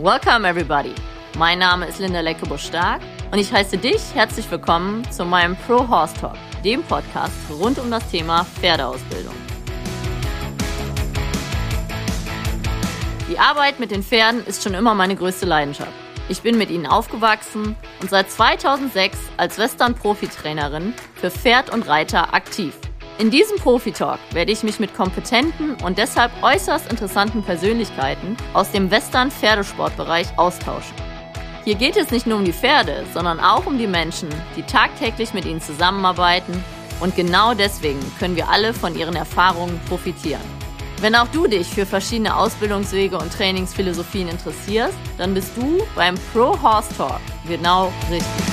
Welcome everybody. Mein Name ist Linda Leckebusch-Stark und ich heiße dich herzlich willkommen zu meinem Pro Horse Talk, dem Podcast rund um das Thema Pferdeausbildung. Die Arbeit mit den Pferden ist schon immer meine größte Leidenschaft. Ich bin mit ihnen aufgewachsen und seit 2006 als Western-Profi-Trainerin für Pferd und Reiter aktiv. In diesem Profi-Talk werde ich mich mit kompetenten und deshalb äußerst interessanten Persönlichkeiten aus dem Western-Pferdesportbereich austauschen. Hier geht es nicht nur um die Pferde, sondern auch um die Menschen, die tagtäglich mit ihnen zusammenarbeiten und genau deswegen können wir alle von ihren Erfahrungen profitieren. Wenn auch du dich für verschiedene Ausbildungswege und Trainingsphilosophien interessierst, dann bist du beim Pro Horse Talk genau richtig.